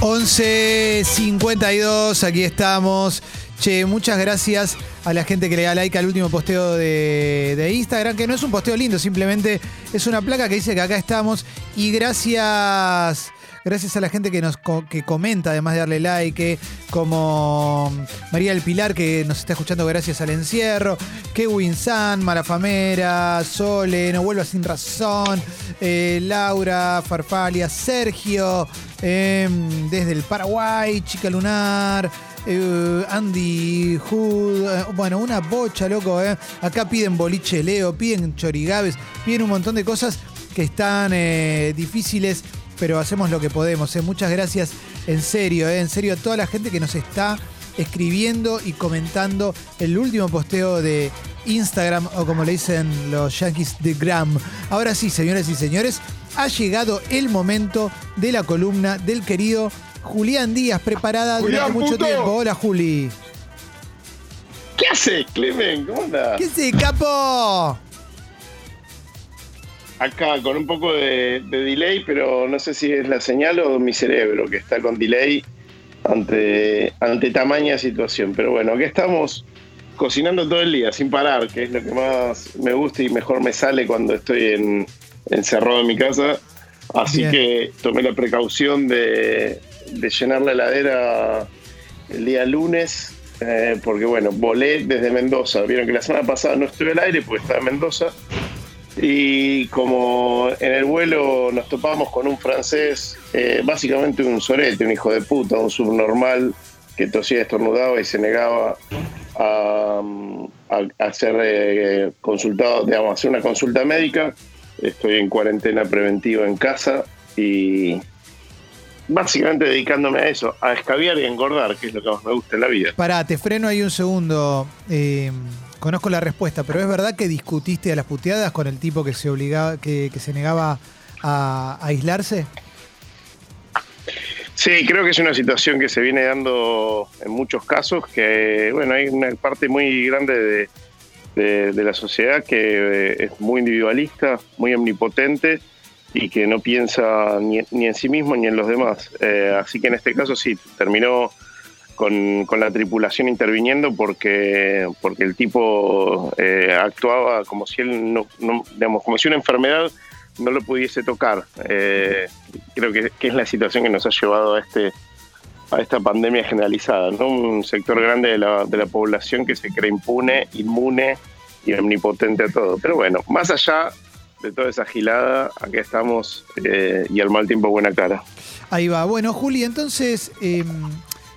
11.52, aquí estamos. Che, muchas gracias a la gente que le da like al último posteo de, de Instagram, que no es un posteo lindo, simplemente es una placa que dice que acá estamos. Y gracias Gracias a la gente que nos que comenta, además de darle like, como María del Pilar, que nos está escuchando gracias al encierro, Kevin San, Malafamera, Sole, No Vuelva Sin Razón, eh, Laura, Farfalia, Sergio, em, desde el Paraguay, Chica Lunar. Eh, Andy Hood, eh, bueno, una bocha, loco, Acá piden boliche Leo, piden chorigaves, piden un montón de cosas que están difíciles pero hacemos lo que podemos. ¿eh? Muchas gracias, en serio, ¿eh? en serio, a toda la gente que nos está escribiendo y comentando el último posteo de Instagram o como le dicen los yankees de Gram. Ahora sí, señoras y señores, ha llegado el momento de la columna del querido Julián Díaz, preparada durante mucho tiempo. Hola, Juli. ¿Qué haces, Clemen? ¿Cómo andas? ¿Qué haces, capo? Acá con un poco de, delay, pero no sé si es la señal o mi cerebro que está con delay ante, ante tamaña situación. Pero bueno, aquí estamos cocinando todo el día sin parar, que es lo que más me gusta y mejor me sale cuando estoy encerrado en mi casa. Así que tomé la precaución de, llenar la heladera el día lunes, eh, porque bueno, volé desde Mendoza. Vieron que la semana pasada no estuve al aire porque estaba en Mendoza. Y como en el vuelo nos topamos con un francés, eh, básicamente un sorete, un hijo de puta, un subnormal que tosía estornudaba y se negaba a, a, ser eh, consultado, digamos, hacer una consulta médica. Estoy en cuarentena preventiva en casa y básicamente dedicándome a eso, a escabiar y engordar, que es lo que más me gusta en la vida. Pará, te freno ahí un segundo. Eh, Conozco la respuesta, pero ¿es verdad que discutiste a las puteadas con el tipo que se obligaba, que, se negaba a, aislarse? Sí, creo que es una situación que se viene dando en muchos casos, que bueno, hay una parte muy grande de, la sociedad que eh, es muy individualista, muy omnipotente y que no piensa ni, en sí mismo ni en los demás. Eh, así que en este caso sí, terminó con, la tripulación interviniendo porque, porque el tipo eh, actuaba como si él no, digamos, como si una enfermedad no lo pudiese tocar. Eh, creo que, es la situación que nos ha llevado a este a esta pandemia generalizada, ¿no? Un sector grande de la, de la población que se cree impune, inmune y omnipotente a todo. Pero bueno, más allá de toda esa gilada, aquí estamos eh, y al mal tiempo buena cara. Ahí va. Bueno, Juli, entonces em,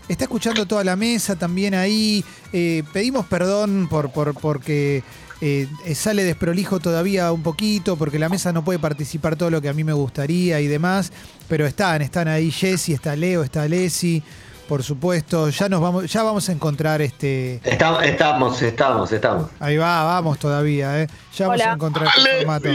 Está escuchando toda la mesa también ahí. Eh, pedimos perdón por, por porque eh, sale desprolijo todavía un poquito, porque la mesa no puede participar todo lo que a mí me gustaría y demás. Pero están, están ahí Jesse, está Leo, está Lesi por supuesto. Ya nos vamos, ya vamos a encontrar este. Estamos, estamos, estamos, estamos. Ahí va, vamos todavía, ¿eh? Ya vamos a encontrar este formato.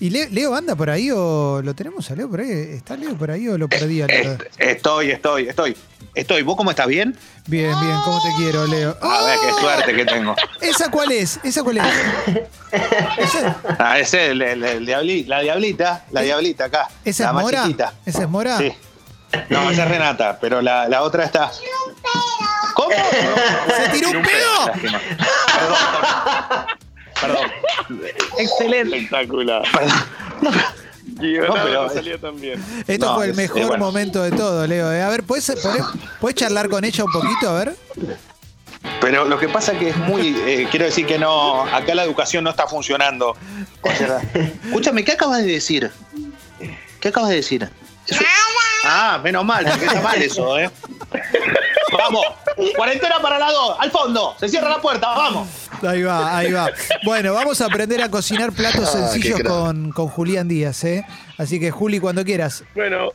¿Y Leo, anda por ahí o lo tenemos a Leo por ahí? ¿Está Leo por ahí o lo perdí a Leo? Estoy, estoy, estoy. Estoy. ¿Vos cómo estás? ¿Bien? Bien, bien. ¿Cómo te quiero, Leo? A ver, qué suerte que tengo. ¿Esa cuál es? ¿Esa cuál es? Ah, ese es el, diablita, la diablita, la diablita acá. ¿Esa es Mora? ¿Esa es Mora? Sí. No, esa es Renata, pero la, la otra está. ¿Cómo? ¿Se tiró un pedo? Perdón. Perdón. Excelente. Espectacular. Perdón. No, pero salió también. Esto fue el mejor momento de todo, Leo. ¿eh? A ver, ¿puedes, ¿puedes charlar con ella un poquito? A ver. Pero lo que pasa que es muy. Eh, quiero decir que no. Acá la educación no está funcionando. Escúchame, ¿qué acabas de decir? ¿Qué acabas de decir? Ah, menos mal, porque está mal eso, ¿eh? Vamos, cuarentena para las dos, al fondo, se cierra la puerta, vamos. Ahí va, ahí va. Bueno, vamos a aprender a cocinar platos ah, sencillos con, Julián Díaz, ¿eh? Así que, Juli, cuando quieras. Bueno,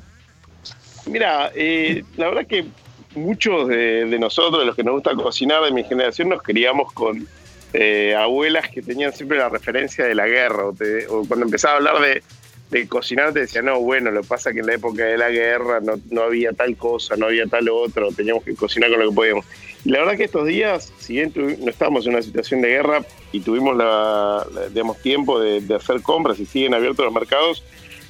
mira, eh, la verdad que muchos de, nosotros, de los que nos gusta cocinar de mi generación, nos criamos con eh, abuelas que tenían siempre la referencia de la guerra, o cuando empezaba a hablar de de cocinar te decía, no, bueno, lo que pasa es que en la época de la guerra no, había tal cosa, no había tal otro, teníamos que cocinar con lo que podíamos. Y la verdad que estos días, si bien no estábamos en una situación de guerra y tuvimos la, digamos, tiempo de, hacer compras y siguen abiertos los mercados,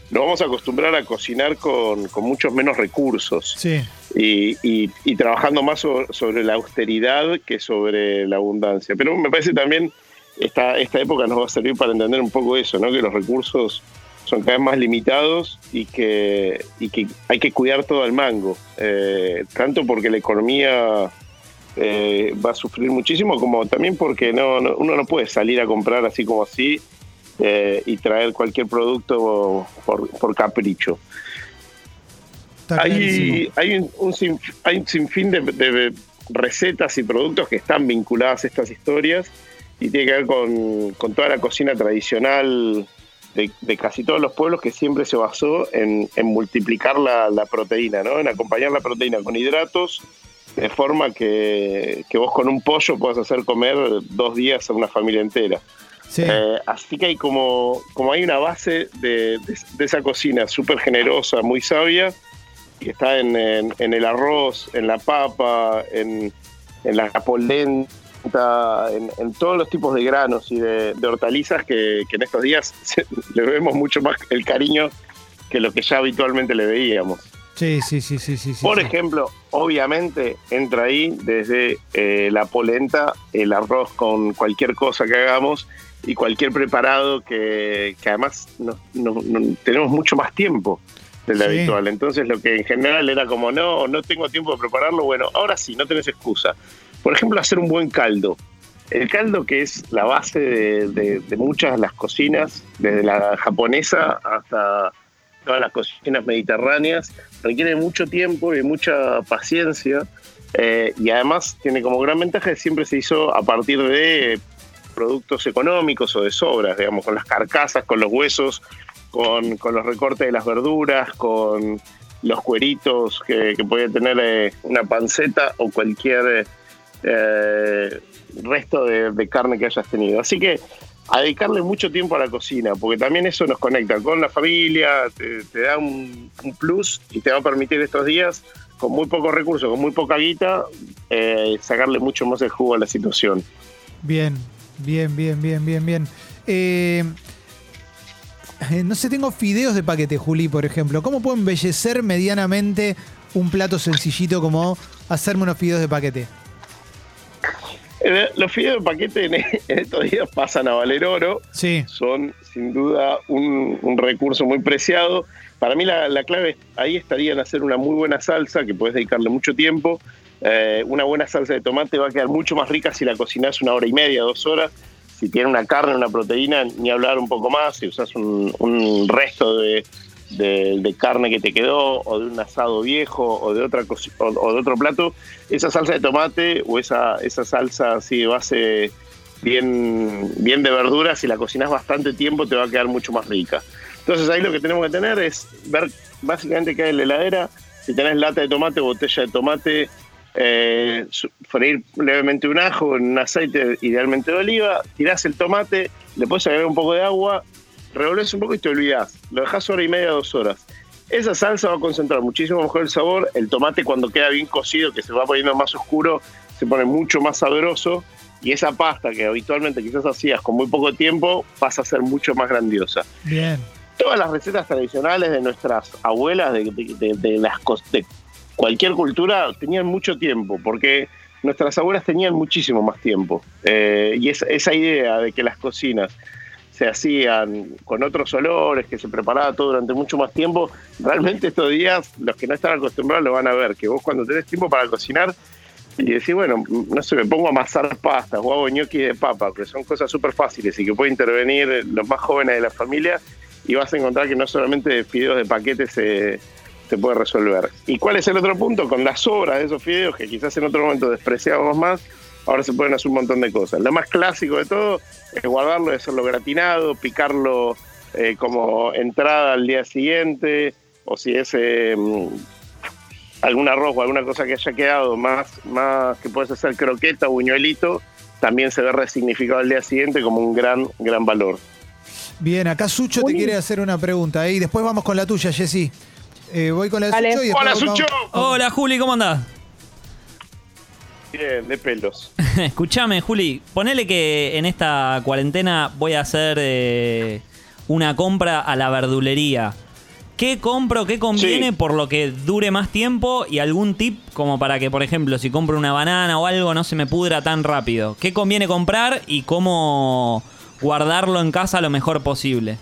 nos vamos a acostumbrar a cocinar con, con muchos menos recursos Sí. y, y- y trabajando más so- sobre la austeridad que sobre la abundancia. Pero me parece también esta, esta época nos va a servir para entender un poco eso, ¿no? que los recursos son cada vez más limitados y que, y que hay que cuidar todo al mango, Eh, tanto porque la economía eh, va a sufrir muchísimo, como también porque no, no- uno no puede salir a comprar así como así eh, y traer cualquier producto por, por capricho. Hay, hay, un, un sin- hay un sinfín de, de recetas y productos que están vinculadas a estas historias y tiene que ver con, con toda la cocina tradicional de, de casi todos los pueblos que siempre se basó en, en multiplicar la, la proteína, ¿no? en acompañar la proteína con hidratos de forma que, que vos con un pollo puedas hacer comer dos días a una familia entera. Sí. Eh, así que hay como, como hay una base de, de- de esa cocina súper generosa, muy sabia, que está en, en- en el arroz, en la papa, en, en la polenta, en, en todos los tipos de granos y de, de hortalizas que, que en estos días se- le vemos mucho más el cariño que lo que ya habitualmente le veíamos. Sí, sí, sí, sí, sí. sí, Por sí. ejemplo, obviamente entra ahí desde eh, la polenta, el arroz con cualquier cosa que hagamos y cualquier preparado que, que además no- no- no- tenemos mucho más tiempo del Sí. habitual. Entonces lo que en general era como, no, no tengo tiempo de prepararlo, bueno, ahora sí, no tenés excusa. Por ejemplo, hacer un buen caldo. El caldo que es la base de, muchas de las cocinas, desde la japonesa hasta todas las cocinas mediterráneas, requiere mucho tiempo y mucha paciencia eh, y además tiene como gran ventaja que siempre se hizo a partir de productos económicos o de sobras, digamos, con las carcasas, con los huesos, con, los recortes de las verduras, con los cueritos que, que puede tener eh, una panceta o cualquier eh, resto de, carne que hayas tenido. Así que a dedicarle mucho tiempo a la cocina, porque también eso nos conecta con la familia, te, da un, plus y te va a permitir estos días, con muy pocos recursos, con muy poca guita, eh, sacarle mucho más el jugo a la situación. Bien, bien, bien, bien, bien, bien. Eh, no sé, tengo fideos de paquete, Juli, por ejemplo. ¿Cómo puedo embellecer medianamente un plato sencillito como hacerme unos fideos de paquete? Los fideos de paquete en, en estos días pasan a valer oro, Sí, son sin duda un, un recurso muy preciado. Para mí la, la clave ahí estaría en hacer una muy buena salsa, que puedes dedicarle mucho tiempo. Eh, una buena salsa de tomate va a quedar mucho más rica si la cocinas una hora y media, dos horas. Si tiene una carne, una proteína, ni hablar un poco más. Si usas un, un resto de, de- de carne que te quedó, o de un asado viejo, o de otra o, o de otro plato, esa salsa de tomate o esa, esa salsa así de base bien, bien de verduras, si la cocinas bastante tiempo te va a quedar mucho más rica. Entonces ahí lo que tenemos que tener es ver básicamente qué hay en la heladera, si tenés lata de tomate, botella de tomate, eh, freír levemente un ajo en un aceite idealmente de oliva, tirás el tomate, le puedes agregar un poco de agua, revolves un poco y te olvidás. Lo dejas hora y media, dos horas. Esa salsa va a concentrar muchísimo mejor el sabor. El tomate cuando queda bien cocido, que se va poniendo más oscuro, se pone mucho más sabroso. Y esa pasta que habitualmente quizás hacías con muy poco tiempo, pasa a ser mucho más grandiosa bien. todas las recetas tradicionales de nuestras abuelas, de, de- de- de las de cualquier cultura, tenían mucho tiempo, porque nuestras abuelas tenían muchísimo más tiempo. Eh, y esa idea de que las cocinas se hacían con otros olores, que se preparaba todo durante mucho más tiempo, realmente estos días los que no están acostumbrados lo van a ver, que vos cuando tenés tiempo para cocinar y decís, bueno, no sé, me pongo a amasar pastas o hago ñoqui de papa, que son cosas súper fáciles y que pueden intervenir los más jóvenes de la familia y vas a encontrar que no solamente de fideos de paquete se, se puede resolver. ¿Y cuál es el otro punto? Con las sobras de esos fideos que quizás en otro momento despreciábamos más, ahora se pueden hacer un montón de cosas. Lo más clásico de todo es guardarlo, es hacerlo gratinado, picarlo eh, como entrada al día siguiente, o si es eh, algún arroz o alguna cosa que haya quedado más, más que puedes hacer croqueta o buñuelito, también se ve resignificado al día siguiente como un gran, gran valor. Bien, acá Sucho te quiere hacer una pregunta. ¿eh? Y después vamos con la tuya, Jessy. Eh, voy con la de. Sucho y después ¡Hola, vamos- Sucho! Hola Juli, ¿cómo andás? Bien, de pelos. Escuchame, Juli, ponele que en esta cuarentena voy a hacer eh, una compra a la verdulería. ¿Qué compro, qué conviene Sí. por lo que dure más tiempo y algún tip como para que, por ejemplo, si compro una banana o algo no se me pudra tan rápido? ¿Qué conviene comprar y cómo guardarlo en casa lo mejor posible?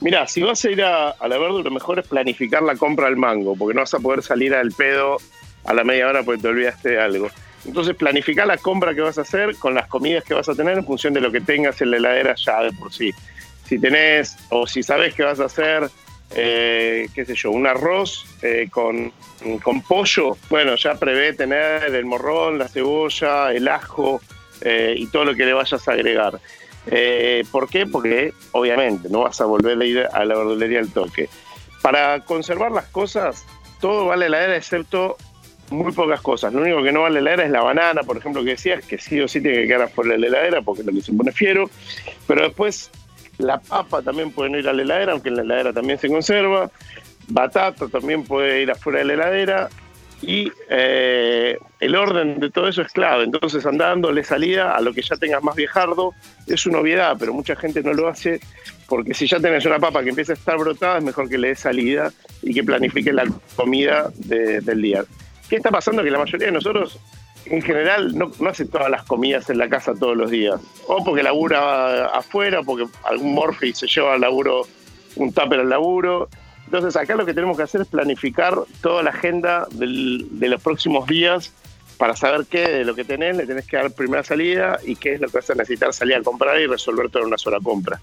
Mira, si vas a ir a, a la verdura, lo mejor es planificar la compra al mango, porque no vas a poder salir al pedo a la media hora porque te olvidaste de algo. Entonces, planificar la compra que vas a hacer con las comidas que vas a tener en función de lo que tengas en la heladera ya de por sí. Si tenés, o si sabes que vas a hacer, eh, qué sé yo, un arroz eh, con, con pollo, bueno, ya prevé tener el morrón, la cebolla, el ajo eh, y todo lo que le vayas a agregar. ¿Por qué? Porque obviamente no vas a volver a ir a la verdulería al toque. Para conservar las cosas, todo vale la heladera excepto muy pocas cosas. Lo único que no vale la heladera es la banana, por ejemplo, que decías, que sí o sí tiene que quedar afuera de la heladera porque lo que se pone fiero. Pero después la papa también puede no ir a la heladera, aunque en la heladera también se conserva. Batata también puede ir afuera de la heladera. Y eh, el orden de todo eso es clave. Entonces, anda dándole salida a lo que ya tengas más viejardo. Es una obviedad, pero mucha gente no lo hace porque si ya tenés una papa que empieza a estar brotada, es mejor que le des salida y que planifique la comida de- del día. ¿Qué está pasando? Que la mayoría de nosotros, en general, no, no hace todas las comidas en la casa todos los días. O porque labura afuera, o porque algún morfi se lleva al laburo un tupper al laburo. Entonces acá lo que tenemos que hacer es planificar toda la agenda de los próximos días para saber qué de lo que tenés le tenés que dar primera salida y qué es lo que vas a necesitar salir a comprar y resolver todo en una sola compra.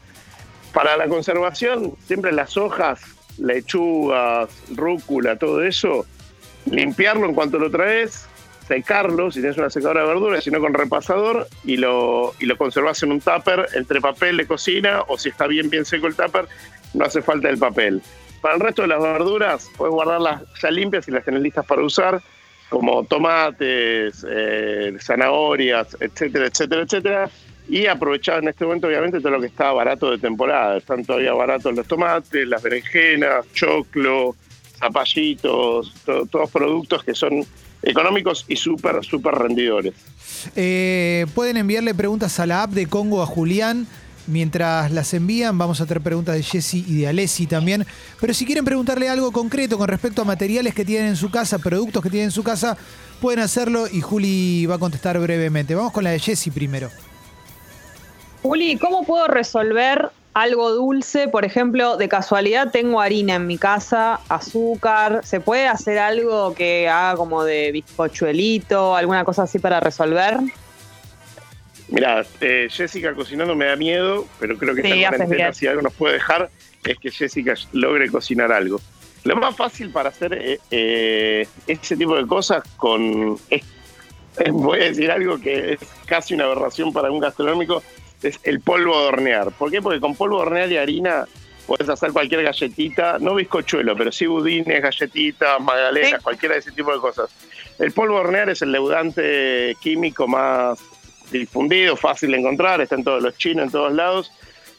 Para la conservación, siempre las hojas, lechugas, rúcula, todo eso, limpiarlo en cuanto lo traes, secarlo, si tienes una secadora de verduras, sino con repasador, y lo, y lo conservas en un tupper entre papel de cocina, o si está bien, bien seco el tupper, no hace falta el papel. Para el resto de las verduras, puedes guardarlas ya limpias y las tenés listas para usar, como tomates, eh, zanahorias, etcétera, etcétera, etcétera. Y aprovechar en este momento, obviamente, todo lo que está barato de temporada. Están todavía baratos los tomates, las berenjenas, choclo, zapallitos, to- todos productos que son económicos y súper, súper rendidores. Eh, pueden enviarle preguntas a la app de Congo a Julián. Mientras las envían, vamos a tener preguntas de Jesse y de Alessi también. Pero si quieren preguntarle algo concreto con respecto a materiales que tienen en su casa, productos que tienen en su casa, pueden hacerlo y Juli va a contestar brevemente. Vamos con la de Jesse primero. Juli, ¿cómo puedo resolver algo dulce? Por ejemplo, de casualidad tengo harina en mi casa, azúcar. ¿Se puede hacer algo que haga como de bizcochuelito, alguna cosa así para resolver? Mira, eh, Jessica cocinando me da miedo, pero creo que Sí, esta si algo nos puede dejar, es que Jessica logre cocinar algo. Lo más fácil para hacer eh, eh, ese tipo de cosas con... voy a decir algo que es casi una aberración para un gastronómico, es el polvo de hornear. ¿Por qué? Porque con polvo de hornear y harina puedes hacer cualquier galletita, no bizcochuelo, pero sí budines, galletitas, magdalenas, Sí. cualquiera de ese tipo de cosas. El polvo de hornear es el leudante químico más difundido, fácil de encontrar, está en todos los chinos, en todos lados.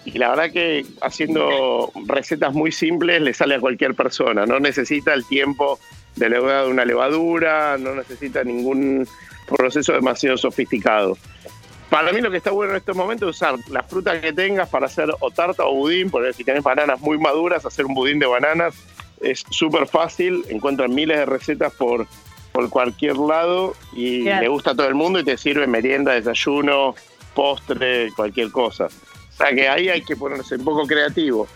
Y la verdad que haciendo recetas muy simples le sale a cualquier persona. No necesita el tiempo de leuda de una levadura, no necesita ningún proceso demasiado sofisticado. Para mí lo que está bueno en estos momentos es usar la fruta que tengas para hacer o tarta o budín, porque si tenés bananas muy maduras, hacer un budín de bananas es súper fácil, encuentran miles de recetas por, por cualquier lado y Bien. le gusta a todo el mundo y te sirve merienda, desayuno, postre, cualquier cosa. O sea que ahí hay que ponerse un poco creativo.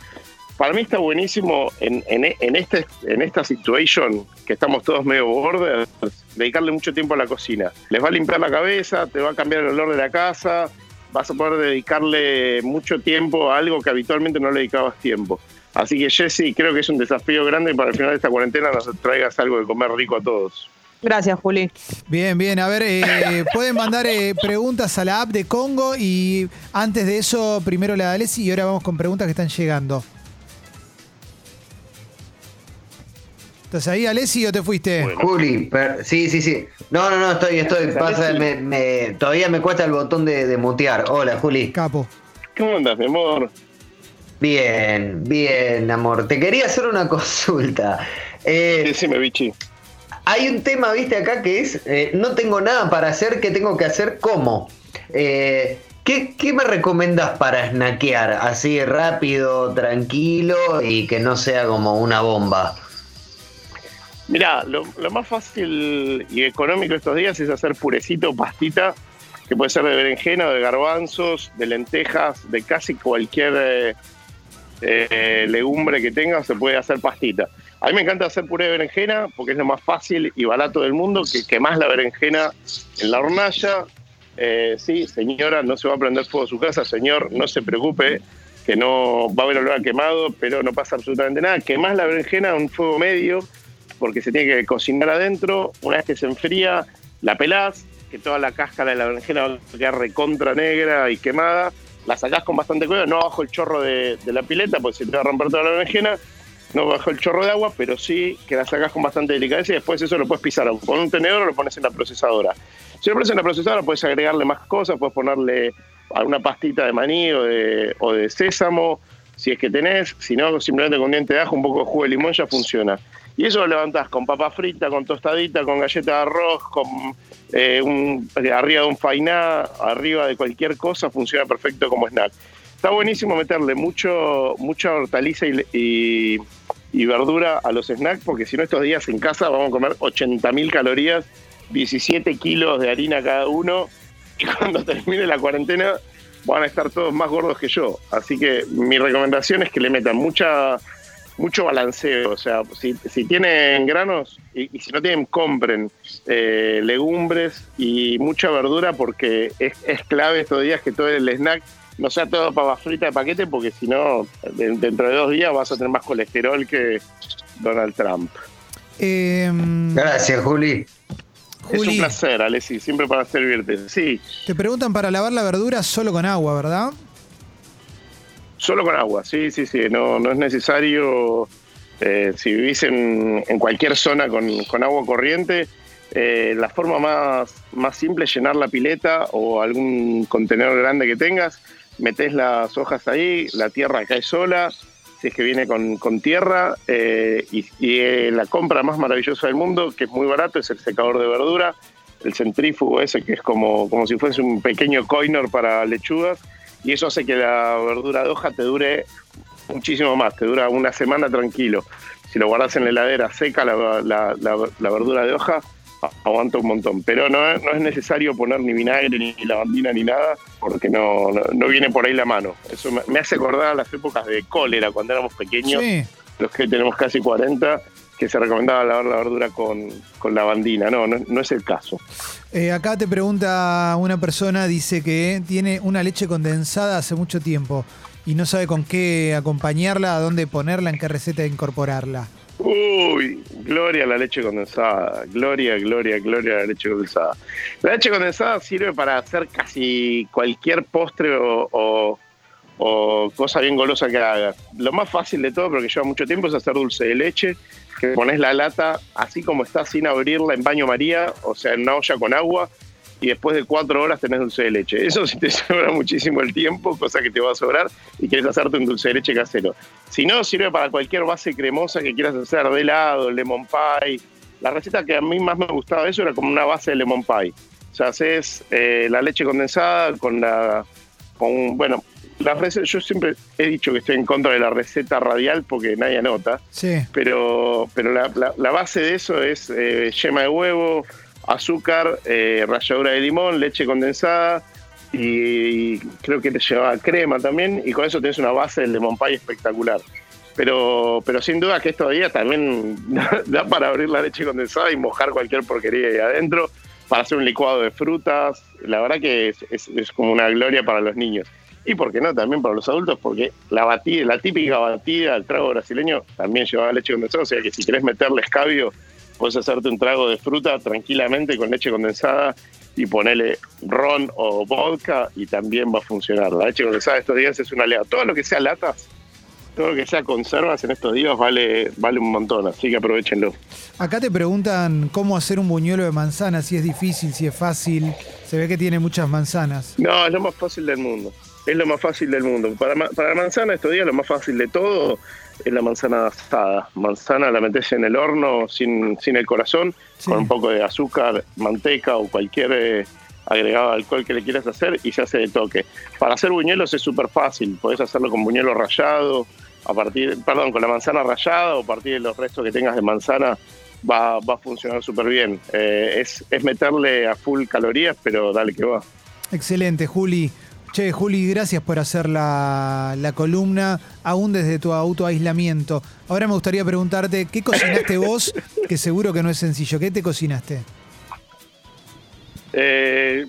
Para mí está buenísimo en, en, en, este, en esta situation, que estamos todos medio bordes, dedicarle mucho tiempo a la cocina. Les va a limpiar la cabeza, te va a cambiar el olor de la casa, vas a poder dedicarle mucho tiempo a algo que habitualmente no le dedicabas tiempo. Así que Jessy, creo que es un desafío grande para el final de esta cuarentena nos traigas algo de comer rico a todos. Gracias, Juli. Bien, bien. A ver, eh, pueden mandar eh, preguntas a la app de Congo y antes de eso, primero la de Alessi y ahora vamos con preguntas que están llegando. ¿Estás ahí, Alessi, o te fuiste? Bueno. Juli, per- sí, sí, sí. No, no, no, estoy, estoy. ¿Sabés Pasa, me, me- todavía me cuesta el botón de, de mutear. Hola, Juli. Capo. ¿Cómo andas, mi amor? Bien, bien, amor. Te quería hacer una consulta. Eh, Decime, bichi. hay un tema, viste, acá que es, eh, no tengo nada para hacer, ¿qué tengo que hacer? ¿Cómo? Eh, ¿Qué, qué me recomendás para snackear? Así rápido, tranquilo y que no sea como una bomba. Mirá, lo, más fácil y económico estos días es hacer purecito, pastita, que puede ser de berenjena, de garbanzos, de lentejas, de casi cualquier eh, eh, legumbre que tenga, se puede hacer pastita. A mí me encanta hacer puré de berenjena porque es lo más fácil y barato del mundo, que quemás la berenjena en la hornalla. Eh, sí, señora, no se va a prender fuego su casa, señor, no se preocupe, que no va a haber olor a quemado, pero no pasa absolutamente nada. Quemás la berenjena a un fuego medio, porque se tiene que cocinar adentro. Una vez que se enfría, la pelás, que toda la cáscara de la berenjena va a quedar recontra negra y quemada. La sacás con bastante cuidado, no bajo el chorro de, la pileta, porque se te va a romper toda la berenjena. No bajo el chorro de agua, pero sí que la sacás con bastante delicadeza y después eso lo puedes pisar con un tenedor o lo pones en la procesadora. Si lo pones en la procesadora, puedes agregarle más cosas, puedes ponerle alguna pastita de maní o de, o de sésamo, si es que tenés. Si no, simplemente con diente de ajo, un poco de jugo de limón ya funciona. Y eso lo levantás con papa frita, con tostadita, con galleta de arroz, con eh, arriba de un fainá, arriba de cualquier cosa, funciona perfecto como snack. Está buenísimo meterle mucho, mucha hortaliza y, y, y verdura a los snacks, porque si no estos días en casa vamos a comer 80.000 calorías, 17 kilos de harina cada uno, y cuando termine la cuarentena van a estar todos más gordos que yo. Así que mi recomendación es que le metan mucha mucho balanceo. O sea, si, si tienen granos y, y si no tienen, compren eh, legumbres y mucha verdura porque es, es, clave estos días que todo el snack no sea todo papa frita de paquete porque si no, de, dentro de dos días vas a tener más colesterol que Donald Trump. Eh, Gracias, Juli. Es Juli, un placer, Alessi, siempre para servirte. Sí, te preguntan para lavar la verdura solo con agua, ¿verdad? Solo con agua, sí, sí, sí. No, no es necesario. eh, si vivís en, en cualquier zona con, con agua corriente, eh, la forma más, más simple es llenar la pileta o algún contenedor grande que tengas, metés las hojas ahí, la tierra cae sola, si es que viene con, con tierra, eh, y, y, eh, la compra más maravillosa del mundo, que es muy barato, es el secador de verdura, el centrífugo ese que es como, como si fuese un pequeño coiner para lechugas, y eso hace que la verdura de hoja te dure muchísimo más, te dura una semana tranquilo. Si lo guardas en la heladera seca, la, la, la, la verdura de hoja aguanta un montón. Pero no, no, es necesario poner ni vinagre, ni lavandina, ni nada, porque no, no, no viene por ahí la mano. Eso me, me, hace acordar a las épocas de cólera, cuando éramos pequeños, Sí. los que tenemos casi 40, que se recomendaba lavar la verdura con, con lavandina. No, no, no es el caso. Eh, acá te pregunta una persona, dice que tiene una leche condensada hace mucho tiempo y no sabe con qué acompañarla, a dónde ponerla, en qué receta incorporarla. Uy, gloria a la leche condensada. Gloria, gloria, gloria a la leche condensada. La leche condensada sirve para hacer casi cualquier postre o, o, o cosa bien golosa que hagas. Lo más fácil de todo, pero que lleva mucho tiempo, es hacer dulce de leche, que pones la lata así como está, sin abrirla en baño María, o sea, en una olla con agua, y después de cuatro horas tenés dulce de leche. Eso sí te sobra muchísimo el tiempo, cosa que te va a sobrar, y quieres hacerte un dulce de leche casero. Si no, sirve para cualquier base cremosa que quieras hacer, de helado, lemon pie. La receta que a mí más me gustaba de eso era como una base de lemon pie. O sea, haces eh, la leche condensada con la... Con, bueno, la receta, yo siempre he dicho que estoy en contra de la receta radial porque nadie anota, Sí. pero, pero la, la, la base de eso es eh, yema de huevo, azúcar, eh, ralladura de limón, leche condensada y creo que te llevaba crema también y con eso tenés una base del lemon pie espectacular. Pero, pero sin duda que estos días también da para abrir la leche condensada y mojar cualquier porquería ahí adentro para hacer un licuado de frutas. La verdad que es, es, es como una gloria para los niños. Y por qué no, también para los adultos, porque la batida, la típica batida, el trago brasileño, también llevaba leche condensada. O sea que si querés meterle escabio, puedes hacerte un trago de fruta tranquilamente con leche condensada y ponerle ron o vodka y también va a funcionar. La leche condensada estos días es una aliada. Todo lo que sea latas, todo lo que sea conservas en estos días vale, vale un montón, así que aprovechenlo. Acá te preguntan cómo hacer un buñuelo de manzana, si es difícil, si es fácil. Se ve que tiene muchas manzanas. No, es lo más fácil del mundo. Es lo más fácil del mundo. Para, para la manzana estos días lo más fácil de todo es la manzana asada. Manzana la metes en el horno sin, sin el corazón, Sí. con un poco de azúcar, manteca o cualquier eh, agregado de alcohol que le quieras hacer y se hace de toque. Para hacer buñuelos es súper fácil, podés hacerlo con buñuelo rallado, a partir, perdón, con la manzana rallada o a partir de los restos que tengas de manzana va, va a funcionar súper bien. Eh, es, es meterle a full calorías, pero dale que va. Excelente, Juli. Che, Juli, gracias por hacer la, la columna, aún desde tu autoaislamiento. Ahora me gustaría preguntarte, ¿qué cocinaste vos? Que seguro que no es sencillo. ¿Qué te cocinaste? Eh,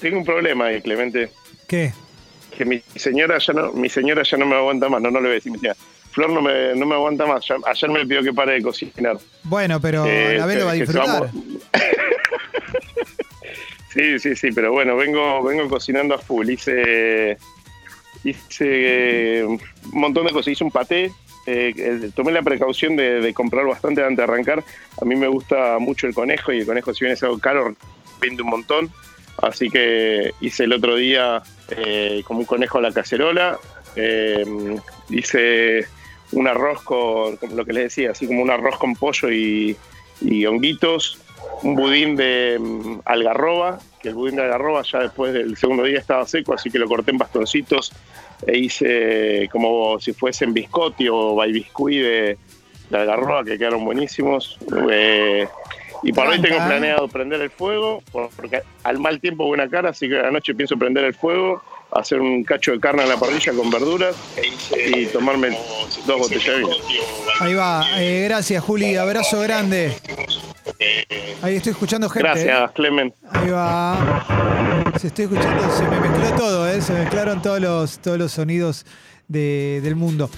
tengo un problema ahí, Clemente. ¿Qué? que mi señora ya no, mi señora ya no me aguanta más, no, no le voy a decir, mi señora. Flor no me, no me aguanta más, ya- ayer me pidió que pare de cocinar. Bueno, pero Eh, la vez lo va a que disfrutar. Sí, sí, sí, pero bueno, vengo, vengo cocinando a full. Hice, hice eh, un montón de cosas. Hice un paté. eh, tomé la precaución de, comprar bastante antes de arrancar. A mí me gusta mucho el conejo y el conejo, si bien es algo caro, vende un montón. Así que hice el otro día eh, como un conejo a la cacerola. eh, hice un arroz con, como lo que les decía, así como un arroz con pollo y honguitos un budín de mm, algarroba, que el budín de algarroba ya después del segundo día estaba seco, así que lo corté en bastoncitos e hice como si fuesen biscotti o baibiscuit de, de algarroba, que quedaron buenísimos. Eh, y para hoy tengo Tranca. planeado prender el fuego, porque al mal tiempo buena cara, así que anoche pienso prender el fuego, hacer un cacho de carne en la parrilla con verduras y tomarme dos botellas de vino. Ahí va. Eh, gracias, Juli. Abrazo grande. Ahí estoy escuchando gente. ¿eh? Gracias, Clemen. Ahí va. Se estoy escuchando, se me mezcló todo, ¿eh? se mezclaron todos los, todos los sonidos de- del mundo.